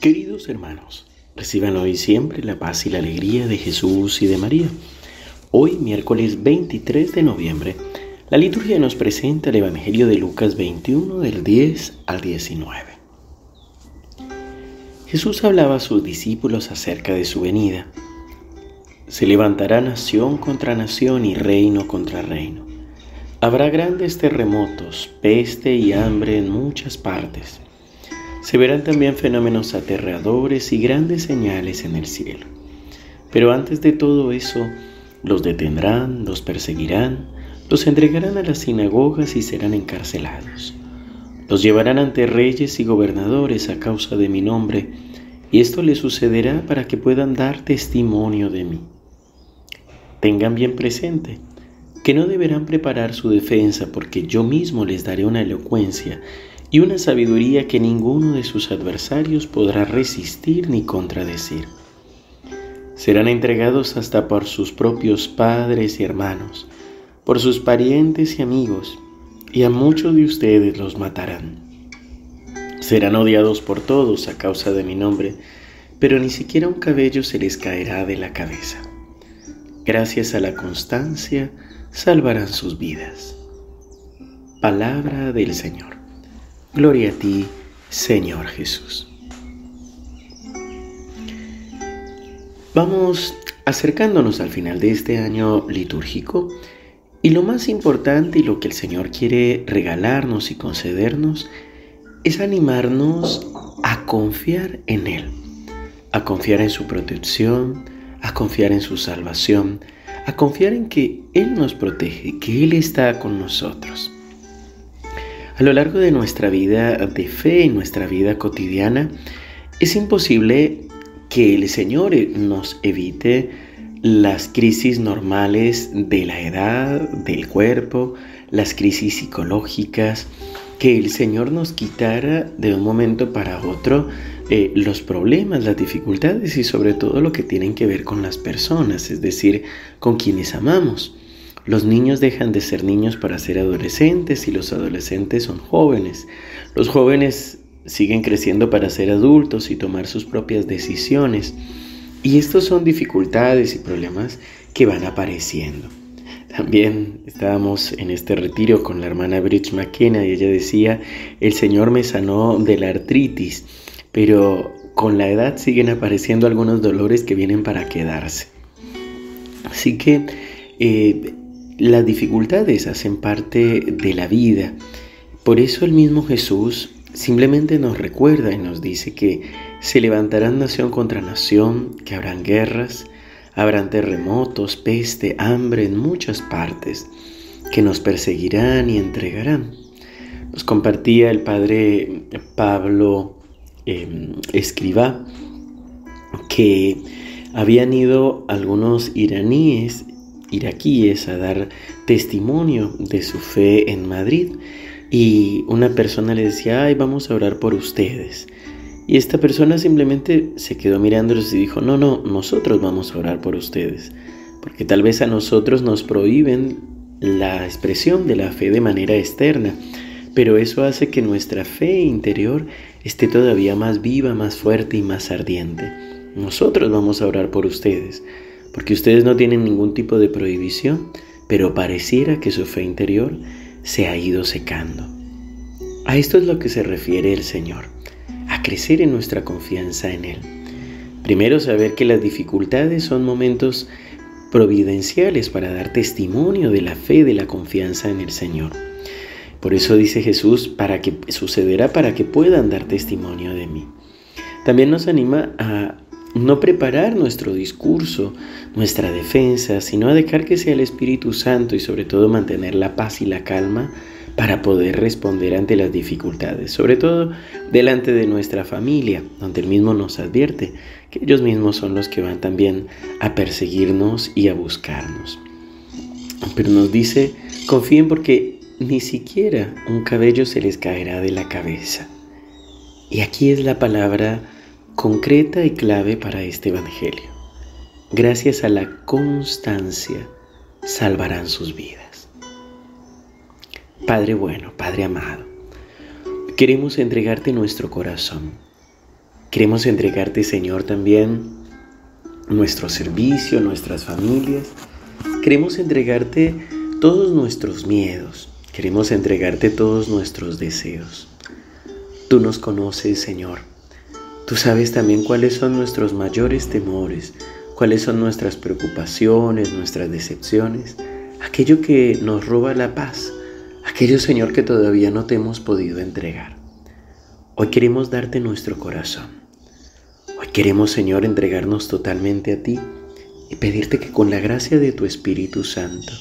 Queridos hermanos, reciban hoy siempre la paz y la alegría de Jesús y de María. Hoy, miércoles 23 de noviembre, la liturgia nos presenta el Evangelio de Lucas 21 del 10 al 19. Jesús hablaba a sus discípulos acerca de su venida. Se levantará nación contra nación y reino contra reino. Habrá grandes terremotos, peste y hambre en muchas partes. Se verán también fenómenos aterradores y grandes señales en el cielo. Pero antes de todo eso, los detendrán, los perseguirán, los entregarán a las sinagogas y serán encarcelados. Los llevarán ante reyes y gobernadores a causa de mi nombre, y esto les sucederá para que puedan dar testimonio de mí. Tengan bien presente que no deberán preparar su defensa porque yo mismo les daré una elocuencia y una sabiduría que ninguno de sus adversarios podrá resistir ni contradecir. Serán entregados hasta por sus propios padres y hermanos, por sus parientes y amigos, y a muchos de ustedes los matarán. Serán odiados por todos a causa de mi nombre, pero ni siquiera un cabello se les caerá de la cabeza. Gracias a la constancia, salvarán sus vidas. Palabra del Señor. Gloria a ti, Señor Jesús. Vamos acercándonos al final de este año litúrgico y lo más importante y lo que el Señor quiere regalarnos y concedernos es animarnos a confiar en Él, a confiar en su protección, a confiar en su salvación, a confiar en que Él nos protege, que Él está con nosotros. A lo largo de nuestra vida de fe, en nuestra vida cotidiana, es imposible que el Señor nos evite las crisis normales de la edad, del cuerpo, las crisis psicológicas, que el Señor nos quitara de un momento para otro eh, los problemas, las dificultades y sobre todo lo que tienen que ver con las personas, es decir, con quienes amamos. Los niños dejan de ser niños para ser adolescentes y los adolescentes son jóvenes. Los jóvenes siguen creciendo para ser adultos y tomar sus propias decisiones. Y estos son dificultades y problemas que van apareciendo. También estábamos en este retiro con la hermana Bridge McKenna y ella decía, el Señor me sanó de la artritis pero con la edad siguen apareciendo algunos dolores que vienen para quedarse. Así que eh, las dificultades hacen parte de la vida. Por eso el mismo Jesús simplemente nos recuerda y nos dice que se levantarán nación contra nación, que habrán guerras, habrán terremotos, peste, hambre en muchas partes, que nos perseguirán y entregarán. Nos compartía el padre Pablo Em, escriba que habían ido algunos iraníes, iraquíes, a dar testimonio de su fe en Madrid y una persona le decía, ay, vamos a orar por ustedes. Y esta persona simplemente se quedó mirándolos y dijo, no, no, nosotros vamos a orar por ustedes, porque tal vez a nosotros nos prohíben la expresión de la fe de manera externa, pero eso hace que nuestra fe interior esté todavía más viva, más fuerte y más ardiente. Nosotros vamos a orar por ustedes, porque ustedes no tienen ningún tipo de prohibición, pero pareciera que su fe interior se ha ido secando. A esto es lo que se refiere el Señor, a crecer en nuestra confianza en Él. Primero saber que las dificultades son momentos providenciales para dar testimonio de la fe, de la confianza en el Señor. Por eso dice Jesús, para que sucederá para que puedan dar testimonio de mí. También nos anima a no preparar nuestro discurso, nuestra defensa, sino a dejar que sea el Espíritu Santo y sobre todo mantener la paz y la calma para poder responder ante las dificultades, sobre todo delante de nuestra familia, donde el mismo nos advierte que ellos mismos son los que van también a perseguirnos y a buscarnos. Pero nos dice, confíen porque ni siquiera un cabello se les caerá de la cabeza. Y aquí es la palabra concreta y clave para este Evangelio. Gracias a la constancia salvarán sus vidas. Padre bueno, Padre amado, queremos entregarte nuestro corazón. Queremos entregarte, Señor, también nuestro servicio, nuestras familias. Queremos entregarte todos nuestros miedos. Queremos entregarte todos nuestros deseos. Tú nos conoces, Señor. Tú sabes también cuáles son nuestros mayores temores, cuáles son nuestras preocupaciones, nuestras decepciones, aquello que nos roba la paz, aquello, Señor, que todavía no te hemos podido entregar. Hoy queremos darte nuestro corazón. Hoy queremos, Señor, entregarnos totalmente a ti y pedirte que con la gracia de tu Espíritu Santo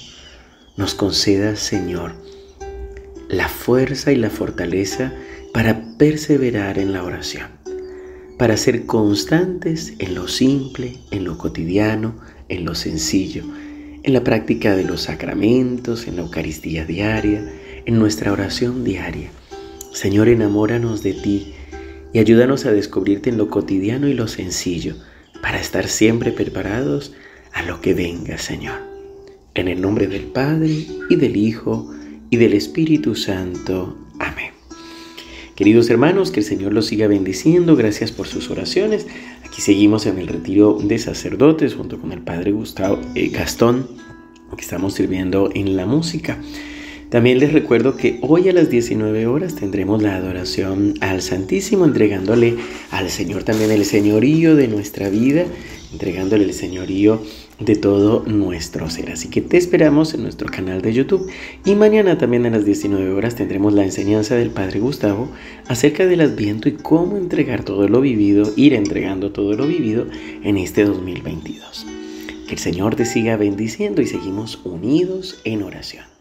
nos concedas, Señor, la fuerza y la fortaleza para perseverar en la oración, para ser constantes en lo simple, en lo cotidiano, en lo sencillo, en la práctica de los sacramentos, en la Eucaristía diaria, en nuestra oración diaria Señor, enamóranos de ti y ayúdanos a descubrirte en lo cotidiano y lo sencillo para estar siempre preparados a lo que venga, Señor. En el nombre del Padre y del Hijo y del Espíritu Santo. Queridos hermanos, que el Señor los siga bendiciendo. Gracias por sus oraciones. Aquí seguimos en el retiro de sacerdotes junto con el Padre Gustavo eh, Gastón, que estamos sirviendo en la música. También les recuerdo que hoy a las 19 horas tendremos la adoración al Santísimo, entregándole al Señor también el señorío de nuestra vida, entregándole el señorío de todo nuestro ser. Así que te esperamos en nuestro canal de YouTube y mañana también a las 19 horas tendremos la enseñanza del Padre Gustavo acerca del Adviento y cómo entregar todo lo vivido, ir entregando todo lo vivido en este 2022. Que el Señor te siga bendiciendo y seguimos unidos en oración.